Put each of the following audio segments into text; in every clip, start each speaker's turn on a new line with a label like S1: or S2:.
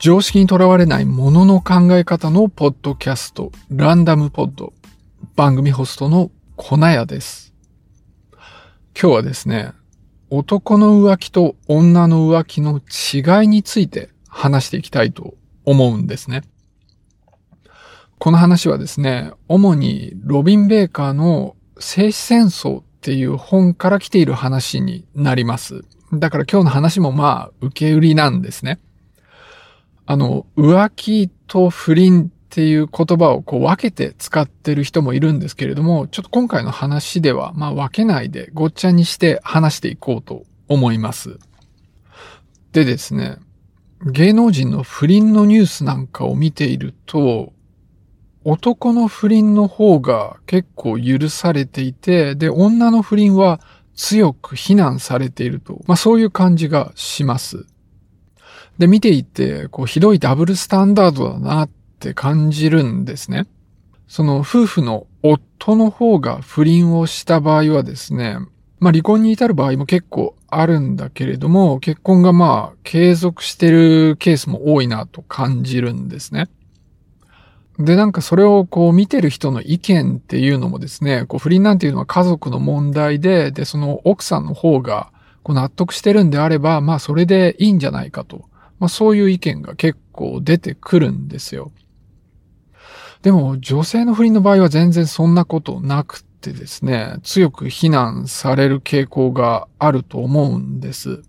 S1: 常識にとらわれないものの考え方のポッドキャスト、ランダムポッド。番組ホストの粉屋です。今日はですね、男の浮気と女の浮気の違いについて話していきたいと思うんですね。この話はですね、主にロビン・ベーカーの静止戦争っていう本から来ている話になります。だから今日の話もまあ受け売りなんですね。あの、浮気と不倫っていう言葉をこう分けて使ってる人もいるんですけれども、ちょっと今回の話では、まあ分けないでごっちゃにして話していこうと思います。でですね、芸能人の不倫のニュースなんかを見ていると、男の不倫の方が結構許されていて、で、女の不倫は強く非難されていると、まあそういう感じがします。で、見ていて、こう、ひどいダブルスタンダードだなって感じるんですね。その夫婦の夫の方が不倫をした場合はですね、まあ離婚に至る場合も結構あるんだけれども、結婚がまあ継続してるケースも多いなと感じるんですね。で、なんかそれをこう見てる人の意見っていうのもですね、こう不倫なんていうのは家族の問題で、で、その奥さんの方がこう納得してるんであれば、まあそれでいいんじゃないかと。まあそういう意見が結構出てくるんですよ。でも女性の不倫の場合は全然そんなことなくてですね、強く非難される傾向があると思うんです。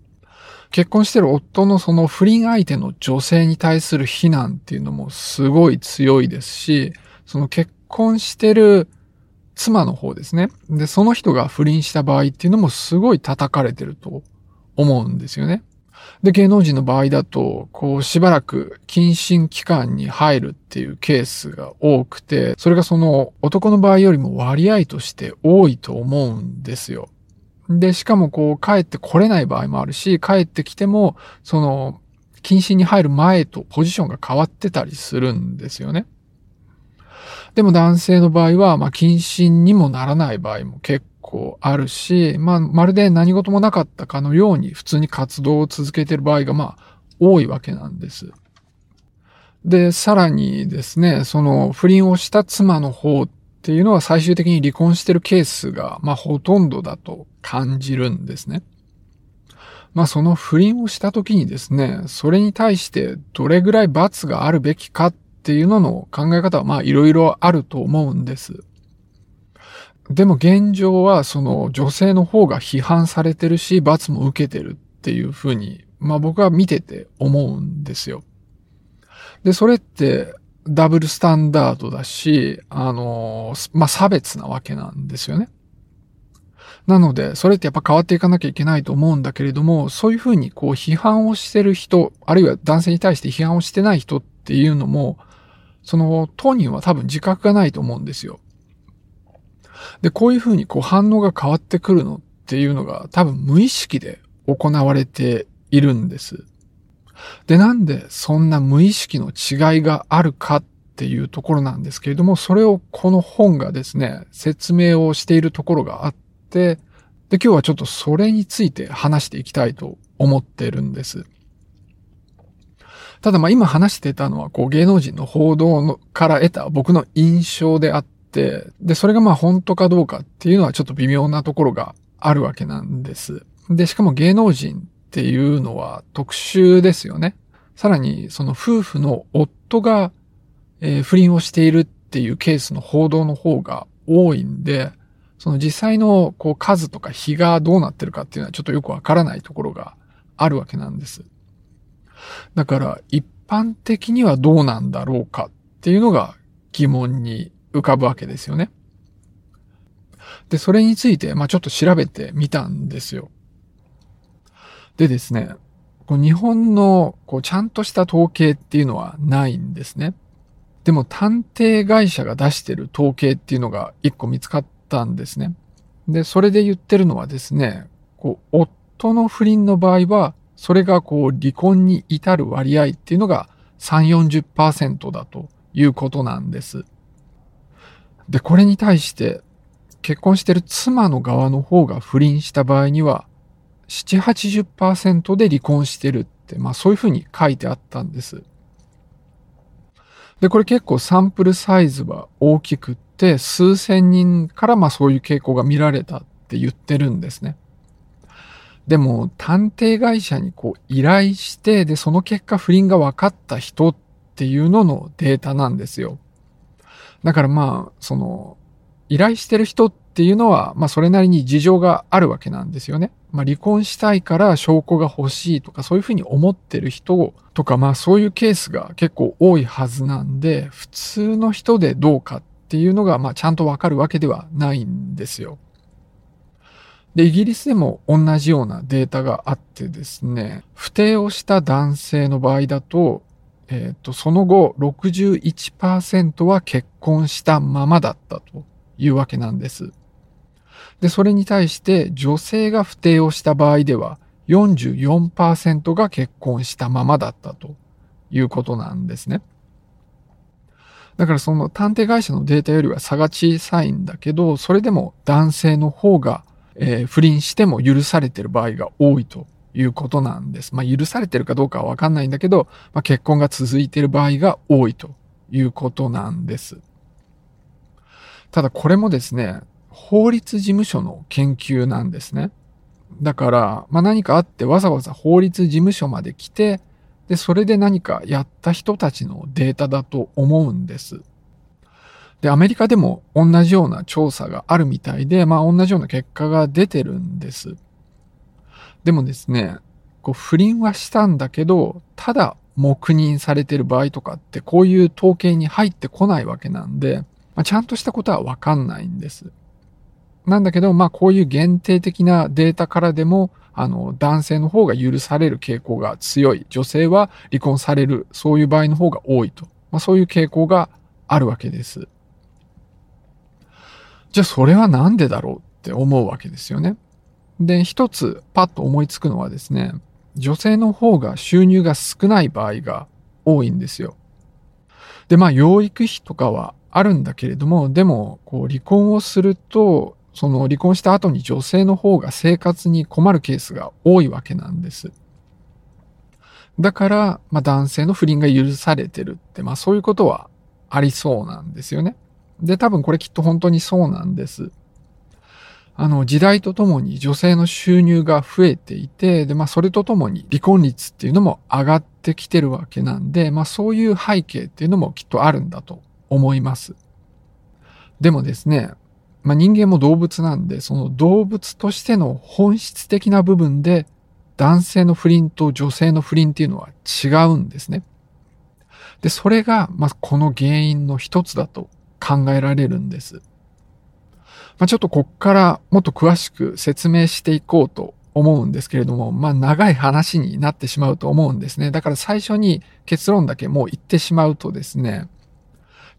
S1: 結婚してる夫のその不倫相手の女性に対する非難っていうのもすごい強いですし、その結婚してる妻の方ですね。で、その人が不倫した場合っていうのもすごい叩かれてると思うんですよね。で、芸能人の場合だと、こう、しばらく謹慎期間に入るっていうケースが多くて、それがその男の場合よりも割合として多いと思うんですよ。で、しかもこう、帰ってこれない場合もあるし、帰ってきても、その、謹慎に入る前とポジションが変わってたりするんですよね。でも男性の場合は、まあ、謹慎にもならない場合も結構あるし、まあ、まるで何事もなかったかのように普通に活動を続けている場合が、まあ、多いわけなんです。で、さらにですね、その不倫をした妻の方っていうのは最終的に離婚してるケースが、まあ、ほとんどだと感じるんですね。まあ、その不倫をした時にですね、それに対してどれぐらい罰があるべきかっていうのの考え方は、まあ、いろいろあると思うんです。でも現状はその女性の方が批判されてるし、罰も受けてるっていうふうに、まあ僕は見てて思うんですよ。で、それってダブルスタンダードだし、あの、まあ差別なわけなんですよね。なので、それってやっぱ変わっていかなきゃいけないと思うんだけれども、そういうふうにこう批判をしてる人、あるいは男性に対して批判をしてない人っていうのも、その当人は多分自覚がないと思うんですよ。で、こういうふうにこう反応が変わってくるのっていうのが多分無意識で行われているんです。で、なんでそんな無意識の違いがあるかっていうところなんですけれども、それをこの本がですね、説明をしているところがあって、で、今日はちょっとそれについて話していきたいと思ってるんです。ただまあ今話してたのはこう芸能人の報道のから得た僕の印象であっ、で、それがまあ本当かどうかっていうのはちょっと微妙なところがあるわけなんです。で、しかも芸能人っていうのは特殊ですよね。さらに、その夫婦の夫が、不倫をしているっていうケースの報道の方が多いんで、その実際のこう数とか日がどうなってるかっていうのはちょっとよくわからないところがあるわけなんです。だから一般的にはどうなんだろうかっていうのが疑問に浮かぶわけですよね。で、それについて、まあちょっと調べてみたんですよ。でですね、こう日本のこうちゃんとした統計っていうのはないんですね。でも探偵会社が出してる統計っていうのが一個見つかったんですね。で、それで言ってるのはですね、こう、夫の不倫の場合は、それがこう離婚に至る割合っていうのが3、40%だということなんです。で、これに対して結婚してる妻の側の方が不倫した場合には、7、80%で離婚してるって、まあそういうふうに書いてあったんです。で、これ結構サンプルサイズは大きくって、数千人からまあそういう傾向が見られたって言ってるんですね。でも、探偵会社にこう依頼して、で、その結果不倫が分かった人っていうののデータなんですよ。だからまあ、その、依頼してる人っていうのは、まあそれなりに事情があるわけなんですよね。まあ離婚したいから証拠が欲しいとかそういうふうに思ってる人とかまあそういうケースが結構多いはずなんで、普通の人でどうかっていうのがまあちゃんとわかるわけではないんですよ。で、イギリスでも同じようなデータがあってですね、不定をした男性の場合だと、えっ、ー、と、その後61%は結婚したままだったというわけなんです。で、それに対して女性が不定をした場合では44%が結婚したままだったということなんですね。だからその探偵会社のデータよりは差が小さいんだけど、それでも男性の方がえ、不倫しても許されてる場合が多いということなんです。まあ、許されてるかどうかはわかんないんだけど、まあ、結婚が続いてる場合が多いということなんです。ただこれもですね、法律事務所の研究なんですね。だから、まあ、何かあってわざわざ法律事務所まで来て、で、それで何かやった人たちのデータだと思うんです。で、アメリカでも同じような調査があるみたいで、まあ同じような結果が出てるんです。でもですね、こう不倫はしたんだけど、ただ黙認されてる場合とかってこういう統計に入ってこないわけなんで、まあ、ちゃんとしたことはわかんないんです。なんだけど、まあこういう限定的なデータからでも、あの、男性の方が許される傾向が強い。女性は離婚される。そういう場合の方が多いと。まあそういう傾向があるわけです。じゃあそれはなんでだろうって思うわけですよね。で、一つパッと思いつくのはですね、女性の方が収入が少ない場合が多いんですよ。で、まあ養育費とかはあるんだけれども、でも、こう離婚をすると、その離婚した後に女性の方が生活に困るケースが多いわけなんです。だから、まあ男性の不倫が許されてるって、まあそういうことはありそうなんですよね。で、多分これきっと本当にそうなんです。あの、時代とともに女性の収入が増えていて、で、まあ、それとともに離婚率っていうのも上がってきてるわけなんで、まあ、そういう背景っていうのもきっとあるんだと思います。でもですね、まあ、人間も動物なんで、その動物としての本質的な部分で、男性の不倫と女性の不倫っていうのは違うんですね。で、それが、まあ、この原因の一つだと考えられるんです。まあ、ちょっとこっからもっと詳しく説明していこうと思うんですけれども、まあ長い話になってしまうと思うんですね。だから最初に結論だけもう言ってしまうとですね、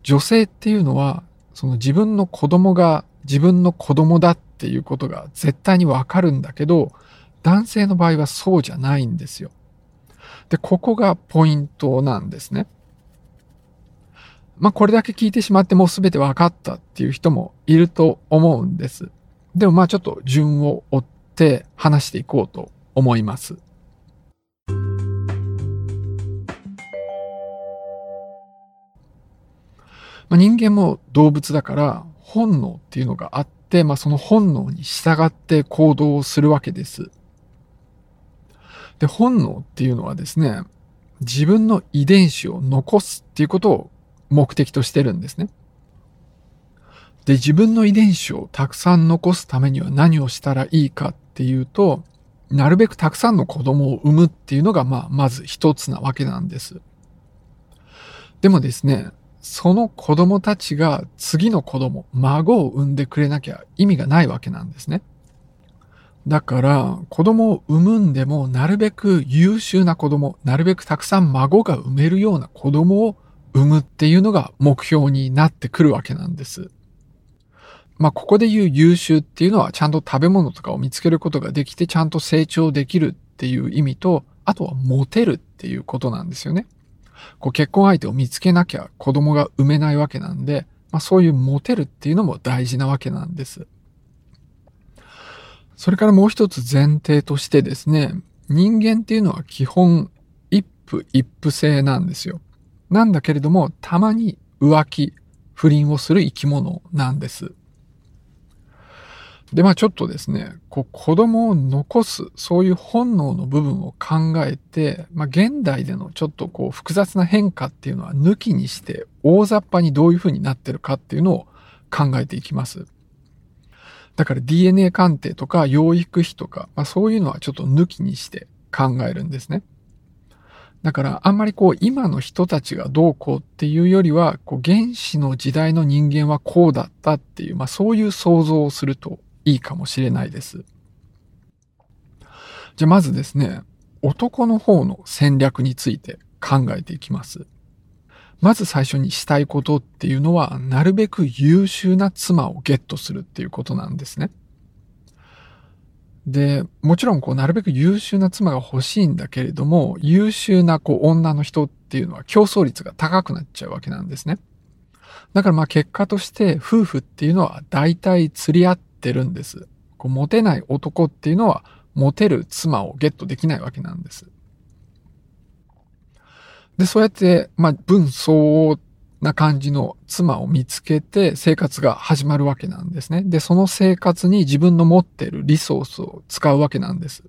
S1: 女性っていうのは、その自分の子供が自分の子供だっていうことが絶対にわかるんだけど、男性の場合はそうじゃないんですよ。で、ここがポイントなんですね。まあ、これだけ聞いてしまってもうすべて分かったっていう人もいると思うんです。でもまあちょっと順を追って話していこうと思います。まあ、人間も動物だから本能っていうのがあって、まあ、その本能に従って行動をするわけです。で、本能っていうのはですね、自分の遺伝子を残すっていうことを目的としてるんですね。で、自分の遺伝子をたくさん残すためには何をしたらいいかっていうと、なるべくたくさんの子供を産むっていうのが、まあ、まず一つなわけなんです。でもですね、その子供たちが次の子供、孫を産んでくれなきゃ意味がないわけなんですね。だから、子供を産むんでも、なるべく優秀な子供、なるべくたくさん孫が産めるような子供を生むっていうのが目標になってくるわけなんです。まあ、ここで言う優秀っていうのはちゃんと食べ物とかを見つけることができてちゃんと成長できるっていう意味と、あとはモテるっていうことなんですよね。こう結婚相手を見つけなきゃ子供が産めないわけなんで、まあ、そういうモテるっていうのも大事なわけなんです。それからもう一つ前提としてですね、人間っていうのは基本一夫一夫制なんですよ。なんだけれども、たまに浮気、不倫をする生き物なんです。で、まあちょっとですね、こう子供を残す、そういう本能の部分を考えて、まあ現代でのちょっとこう複雑な変化っていうのは抜きにして大雑把にどういうふうになってるかっていうのを考えていきます。だから DNA 鑑定とか養育費とか、まあそういうのはちょっと抜きにして考えるんですね。だからあんまりこう今の人たちがどうこうっていうよりは、こう原始の時代の人間はこうだったっていう、まあそういう想像をするといいかもしれないです。じゃあまずですね、男の方の戦略について考えていきます。まず最初にしたいことっていうのは、なるべく優秀な妻をゲットするっていうことなんですね。で、もちろんこう、なるべく優秀な妻が欲しいんだけれども、優秀なこう、女の人っていうのは競争率が高くなっちゃうわけなんですね。だからまあ結果として夫婦っていうのは大体釣り合ってるんです。こうモテない男っていうのはモテる妻をゲットできないわけなんです。で、そうやって、まあ、分相応っな感じの妻を見つけて生活が始まるわけなんですね。で、その生活に自分の持っているリソースを使うわけなんです。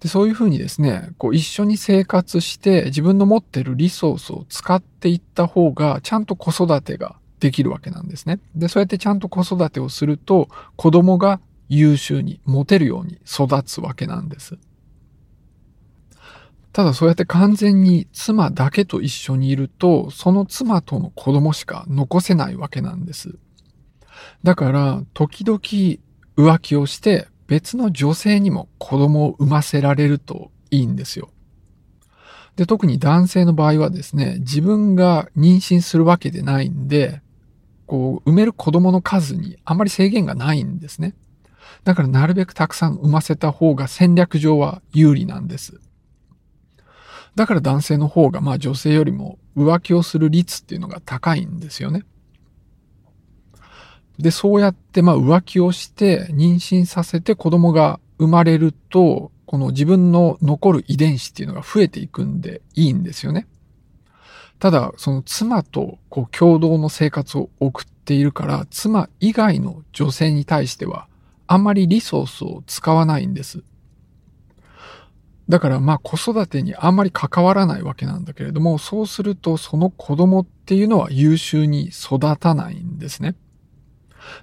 S1: で、そういうふうにですね、こう一緒に生活して自分の持っているリソースを使っていった方がちゃんと子育てができるわけなんですね。で、そうやってちゃんと子育てをすると、子供が優秀に、持てるように育つわけなんです。ただそうやって完全に妻だけと一緒にいると、その妻との子供しか残せないわけなんです。だから、時々浮気をして別の女性にも子供を産ませられるといいんですよ。で、特に男性の場合はですね、自分が妊娠するわけでないんで、こう、産める子供の数にあまり制限がないんですね。だからなるべくたくさん産ませた方が戦略上は有利なんです。だから男性の方がまあ女性よりも浮気をする率っていうのが高いんですよね。で、そうやってまあ浮気をして妊娠させて子供が生まれると、この自分の残る遺伝子っていうのが増えていくんでいいんですよね。ただ、その妻とこう共同の生活を送っているから、妻以外の女性に対しては、あんまりリソースを使わないんです。だからまあ子育てにあんまり関わらないわけなんだけれども、そうするとその子供っていうのは優秀に育たないんですね。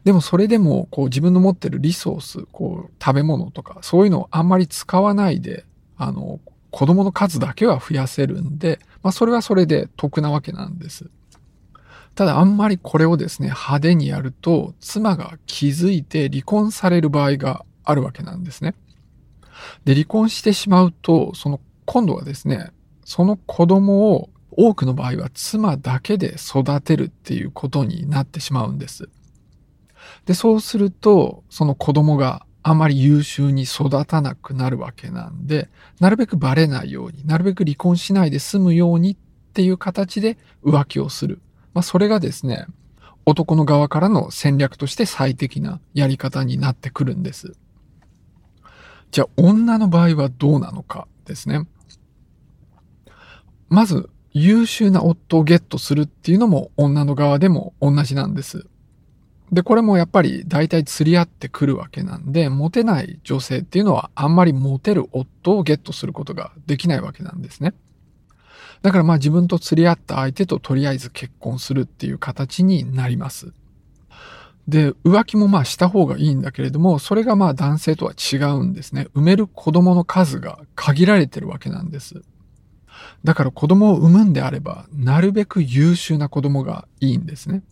S1: でもそれでもこう自分の持ってるリソース、こう食べ物とかそういうのをあんまり使わないで、あの、子供の数だけは増やせるんで、まあそれはそれで得なわけなんです。ただあんまりこれをですね、派手にやると、妻が気づいて離婚される場合があるわけなんですね。で、離婚してしまうと、その今度はですね、その子供を多くの場合は妻だけで育てるっていうことになってしまうんです。で、そうすると、その子供があまり優秀に育たなくなるわけなんで、なるべくバレないように、なるべく離婚しないで済むようにっていう形で浮気をする。まあ、それがですね、男の側からの戦略として最適なやり方になってくるんです。じゃあ、女の場合はどうなのかですね。まず、優秀な夫をゲットするっていうのも女の側でも同じなんです。で、これもやっぱり大体釣り合ってくるわけなんで、モテない女性っていうのはあんまりモテる夫をゲットすることができないわけなんですね。だからまあ自分と釣り合った相手ととりあえず結婚するっていう形になります。で、浮気もまあした方がいいんだけれども、それがまあ男性とは違うんですね。産める子供の数が限られてるわけなんです。だから子供を産むんであれば、なるべく優秀な子供がいいんですね。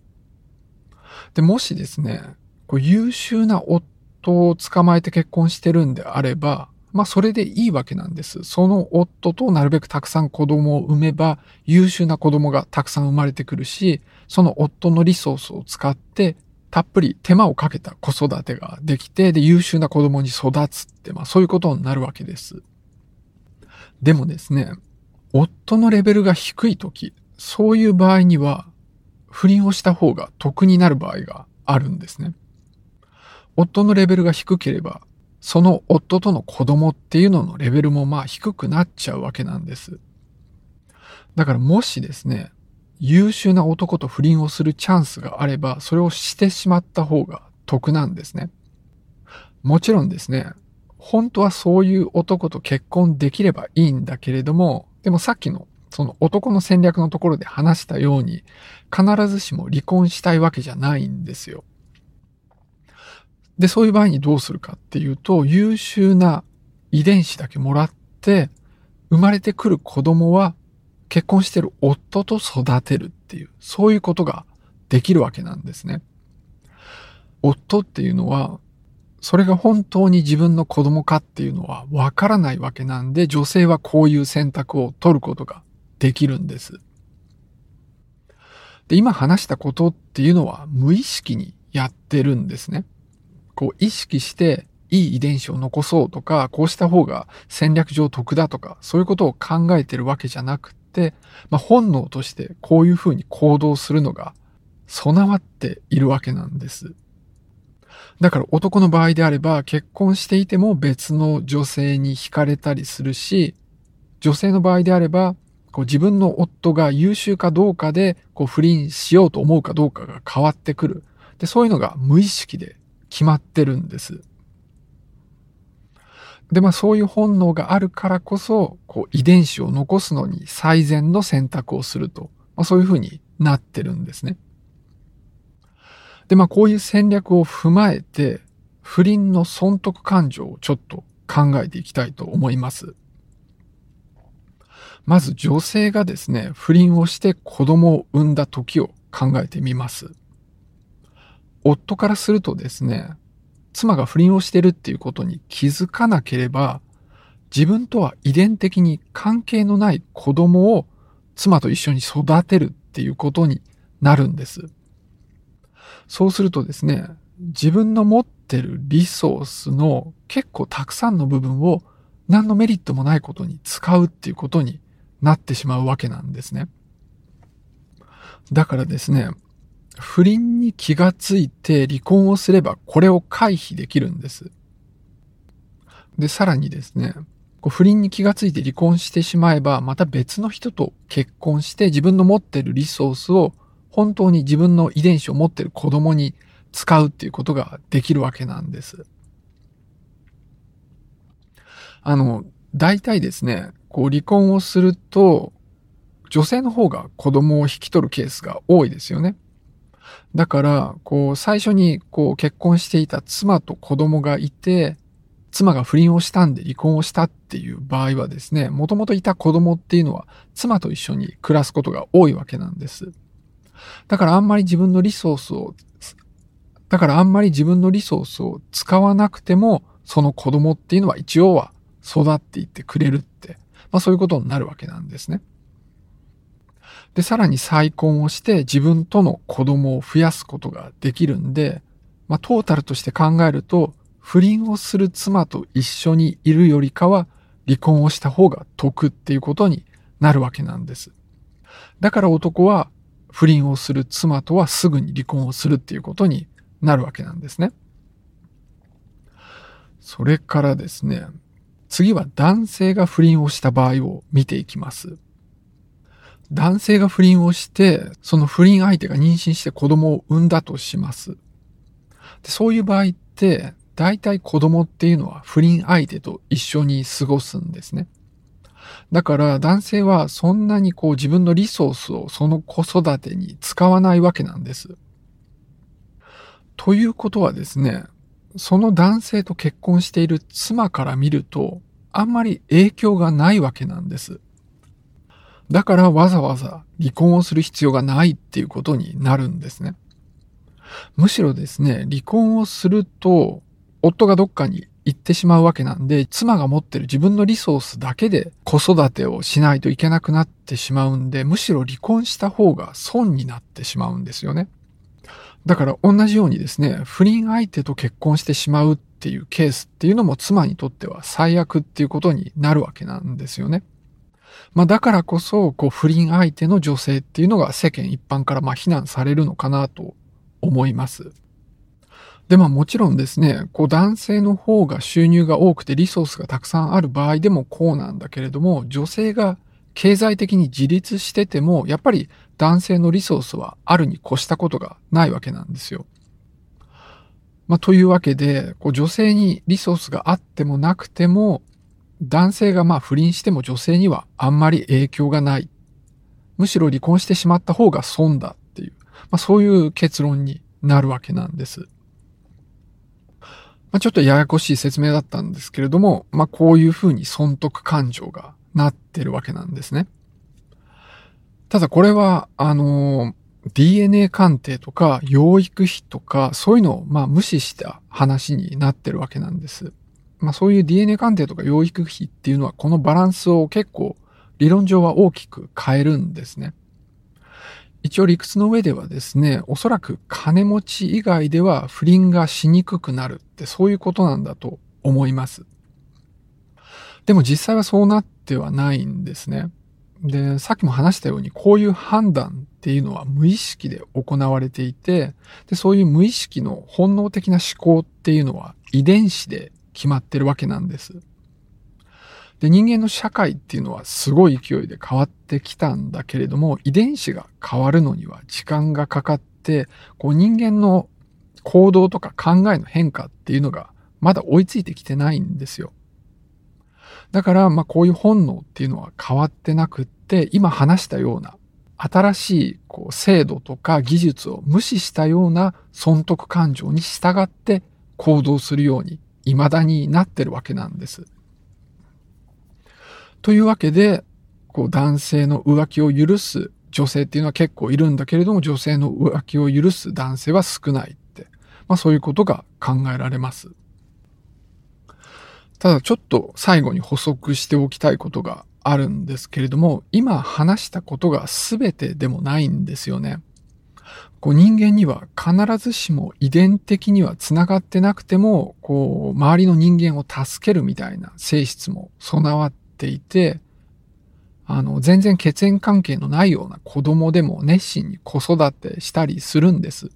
S1: で、もしですね、こう優秀な夫を捕まえて結婚してるんであれば、まあそれでいいわけなんです。その夫となるべくたくさん子供を産めば優秀な子供がたくさん生まれてくるし、その夫のリソースを使ってたっぷり手間をかけた子育てができて、で、優秀な子供に育つって、まあそういうことになるわけです。でもですね、夫のレベルが低い時、そういう場合には、不倫をした方が得になる場合があるんですね。夫のレベルが低ければ、その夫との子供っていうののレベルもまあ低くなっちゃうわけなんです。だからもしですね、優秀な男と不倫をするチャンスがあれば、それをしてしまった方が得なんですね。もちろんですね、本当はそういう男と結婚できればいいんだけれども、でもさっきのその男の戦略のところで話したように、必ずしも離婚したいわけじゃないんですよ。で、そういう場合にどうするかっていうと、優秀な遺伝子だけもらって、生まれてくる子供は結婚してる夫と育てるっていう、そういうことができるわけなんですね。夫っていうのは、それが本当に自分の子供かっていうのはわからないわけなんで、女性はこういう選択を取ることができるんです。で、今話したことっていうのは無意識にやってるんですね。こう意識していい遺伝子を残そうとか、こうした方が戦略上得だとか、そういうことを考えてるわけじゃなくて、まあ、本能としてこういうふうに行動するのが備わっているわけなんです。だから男の場合であれば結婚していても別の女性に惹かれたりするし、女性の場合であればこう自分の夫が優秀かどうかでこう不倫しようと思うかどうかが変わってくる。で、そういうのが無意識で決まってるんです。で、まあそういう本能があるからこそ、こう遺伝子を残すのに最善の選択をすると、まあそういうふうになってるんですね。で、まあこういう戦略を踏まえて、不倫の損得感情をちょっと考えていきたいと思います。まず女性がですね、不倫をして子供を産んだ時を考えてみます。夫からするとですね、妻が不倫をしてるっていうことに気づかなければ、自分とは遺伝的に関係のない子供を妻と一緒に育てるっていうことになるんです。そうするとですね、自分の持ってるリソースの結構たくさんの部分を何のメリットもないことに使うっていうことになってしまうわけなんですね。だからですね、不倫に気がついて離婚をすればこれを回避できるんです。で、さらにですね、不倫に気がついて離婚してしまえば、また別の人と結婚して自分の持ってるリソースを本当に自分の遺伝子を持ってる子供に使うっていうことができるわけなんです。あの、大体ですね、こう離婚をすると、女性の方が子供を引き取るケースが多いですよね。だから、こう、最初に、こう、結婚していた妻と子供がいて、妻が不倫をしたんで離婚をしたっていう場合はですね、もともといた子供っていうのは、妻と一緒に暮らすことが多いわけなんです。だからあんまり自分のリソースを、だからあんまり自分のリソースを使わなくても、その子供っていうのは一応は育っていってくれるってまあそういうことになるわけなんですね。で、さらに再婚をして自分との子供を増やすことができるんで、まあトータルとして考えると、不倫をする妻と一緒にいるよりかは離婚をした方が得っていうことになるわけなんです。だから男は不倫をする妻とはすぐに離婚をするっていうことになるわけなんですね。それからですね、次は男性が不倫をした場合を見ていきます。男性が不倫をして、その不倫相手が妊娠して子供を産んだとします。でそういう場合って、大体子供っていうのは不倫相手と一緒に過ごすんですね。だから男性はそんなにこう自分のリソースをその子育てに使わないわけなんです。ということはですね、その男性と結婚している妻から見ると、あんまり影響がないわけなんです。だからわざわざ離婚をする必要がないっていうことになるんですね。むしろですね、離婚をすると、夫がどっかに行ってしまうわけなんで、妻が持ってる自分のリソースだけで子育てをしないといけなくなってしまうんで、むしろ離婚した方が損になってしまうんですよね。だから同じようにですね、不倫相手と結婚してしまうっていうケースっていうのも妻にとっては最悪っていうことになるわけなんですよね。まあだからこそ、こう不倫相手の女性っていうのが世間一般からまあ非難されるのかなと思います。で、まあもちろんですね、こう男性の方が収入が多くてリソースがたくさんある場合でもこうなんだけれども、女性が経済的に自立してても、やっぱり男性のリソースはあるに越したことがないわけなんですよ。まあ、というわけで、こう女性にリソースがあってもなくても、男性がまあ不倫しても女性にはあんまり影響がない。むしろ離婚してしまった方が損だっていう、まあ、そういう結論になるわけなんです。まあ、ちょっとややこしい説明だったんですけれども、まあ、こういうふうに損得感情がなってるわけなんですね。ただこれは、あの、DNA 鑑定とか養育費とかそういうのをまあ無視した話になってるわけなんです。まあそういう DNA 鑑定とか養育費っていうのはこのバランスを結構理論上は大きく変えるんですね。一応理屈の上ではですね、おそらく金持ち以外では不倫がしにくくなるってそういうことなんだと思います。でも実際はそうなってはないんですね。で、さっきも話したように、こういう判断っていうのは無意識で行われていて、で、そういう無意識の本能的な思考っていうのは遺伝子で決まってるわけなんです。で、人間の社会っていうのはすごい勢いで変わってきたんだけれども、遺伝子が変わるのには時間がかかって、こう人間の行動とか考えの変化っていうのがまだ追いついてきてないんですよ。だから、まあこういう本能っていうのは変わってなくって、今話したような新しいこう制度とか技術を無視したような損得感情に従って行動するように未だになってるわけなんです。というわけで、こう男性の浮気を許す女性っていうのは結構いるんだけれども、女性の浮気を許す男性は少ないって、まあそういうことが考えられます。ただちょっと最後に補足しておきたいことがあるんですけれども、今話したことが全てでもないんですよね。こう人間には必ずしも遺伝的には繋がってなくても、こう周りの人間を助けるみたいな性質も備わっていて、あの、全然血縁関係のないような子供でも熱心に子育てしたりするんです。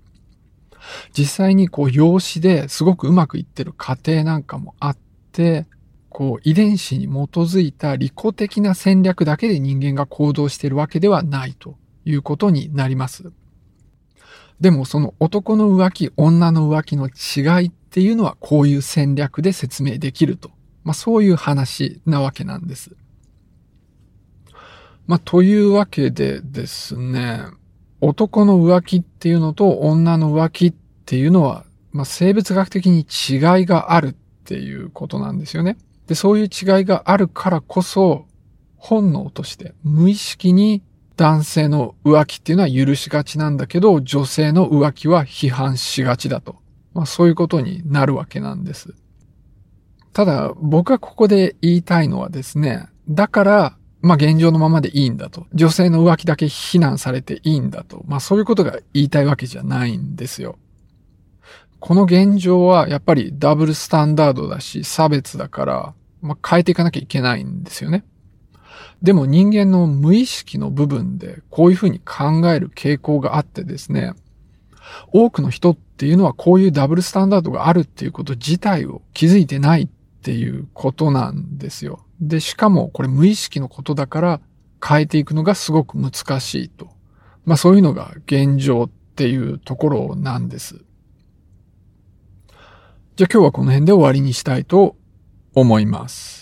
S1: 実際にこう養子ですごくうまくいってる家庭なんかもあって、こう遺伝子に基づいた利己的な戦略だけで人間が行動しているわけではないということになります。でもその男の浮気、女の浮気の違いっていうのはこういう戦略で説明できると。まあそういう話なわけなんです。まあというわけでですね、男の浮気っていうのと女の浮気っていうのは、まあ生物学的に違いがあるっていうことなんですよね。で、そういう違いがあるからこそ、本能として無意識に男性の浮気っていうのは許しがちなんだけど、女性の浮気は批判しがちだと。まあそういうことになるわけなんです。ただ、僕がここで言いたいのはですね、だから、まあ現状のままでいいんだと。女性の浮気だけ非難されていいんだと。まあそういうことが言いたいわけじゃないんですよ。この現状はやっぱりダブルスタンダードだし差別だから、まあ、変えていかなきゃいけないんですよね。でも人間の無意識の部分でこういうふうに考える傾向があってですね、多くの人っていうのはこういうダブルスタンダードがあるっていうこと自体を気づいてないっていうことなんですよ。で、しかもこれ無意識のことだから変えていくのがすごく難しいと。まあそういうのが現状っていうところなんです。じゃあ今日はこの辺で終わりにしたいと思います。